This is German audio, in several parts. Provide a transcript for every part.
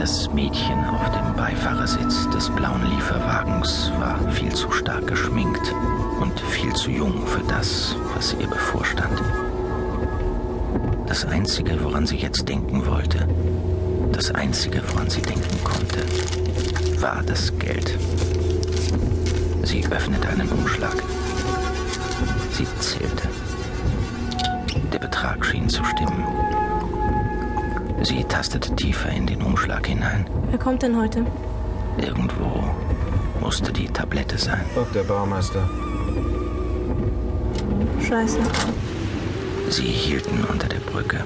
Das Mädchen auf dem Beifahrersitz des blauen Lieferwagens war viel zu stark geschminkt und viel zu jung für das, was ihr bevorstand. Das Einzige, woran sie jetzt denken wollte, das Einzige, woran sie denken konnte, war das Geld. Sie öffnete einen Umschlag. Sie zählte. Der Betrag schien zu stimmen. Sie tastete tiefer in den Umschlag hinein. Wer kommt denn heute? Irgendwo musste die Tablette sein. Ob der Baumeister. Scheiße. Sie hielten unter der Brücke.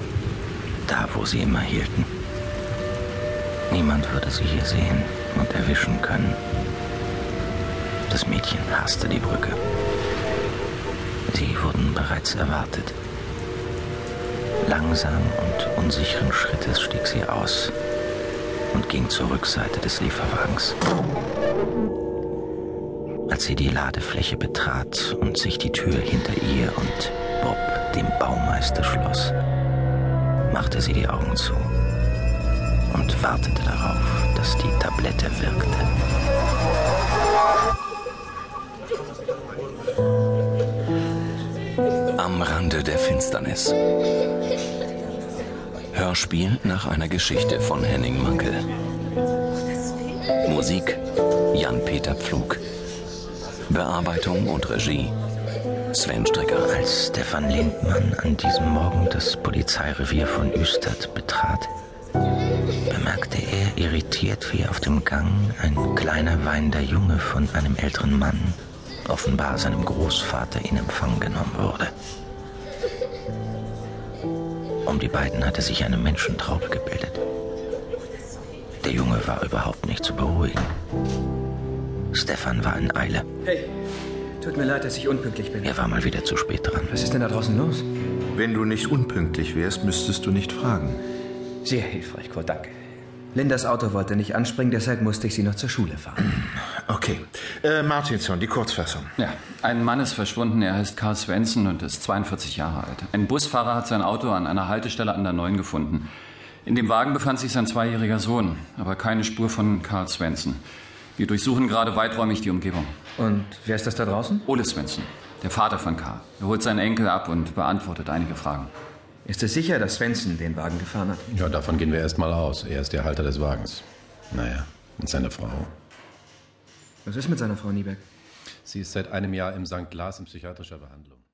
Da, wo sie immer hielten. Niemand würde sie hier sehen und erwischen können. Das Mädchen hasste die Brücke. Sie wurden bereits erwartet. Langsam und unsicheren Schrittes stieg sie aus und ging zur Rückseite des Lieferwagens. Als sie die Ladefläche betrat und sich die Tür hinter ihr und Bob, dem Baumeister, schloss, machte sie die Augen zu und wartete darauf, dass die Tablette wirkte. Am Rande der Finsternis. Hörspiel nach einer Geschichte von Henning Mankel. Musik Jan-Peter Pflug. Bearbeitung und Regie Sven Stricker. Als Stefan Lindmann an diesem Morgen das Polizeirevier von Üstert betrat, bemerkte er irritiert, wie auf dem Gang ein kleiner weinender Junge von einem älteren Mann, offenbar seinem Großvater, in Empfang genommen wurde. Um die beiden hatte sich eine Menschentraube gebildet. Der Junge war überhaupt nicht zu beruhigen. Stefan war in Eile. Hey, tut mir leid, dass ich unpünktlich bin. Er war mal wieder zu spät dran. Was ist denn da draußen los? Wenn du nicht unpünktlich wärst, müsstest du nicht fragen. Sehr hilfreich, Kurt, danke. Lindas Auto wollte nicht anspringen, deshalb musste ich sie noch zur Schule fahren. Okay. Äh, Martinson, die Kurzfassung. Ja, ein Mann ist verschwunden. Er heißt Karl Svensson und ist 42 Jahre alt. Ein Busfahrer hat sein Auto an einer Haltestelle an der Neuen gefunden. In dem Wagen befand sich sein zweijähriger Sohn, aber keine Spur von Karl Svensson. Wir durchsuchen gerade weiträumig die Umgebung. Und wer ist das da draußen? Ole Svensson, der Vater von Karl. Er holt seinen Enkel ab und beantwortet einige Fragen. Ist es sicher, dass Svensson den Wagen gefahren hat? Ja, davon gehen wir erst mal aus. Er ist der Halter des Wagens. Naja, und seine Frau. Was ist mit seiner Frau Niebeck? Sie ist seit einem Jahr im St. Glas in psychiatrischer Behandlung.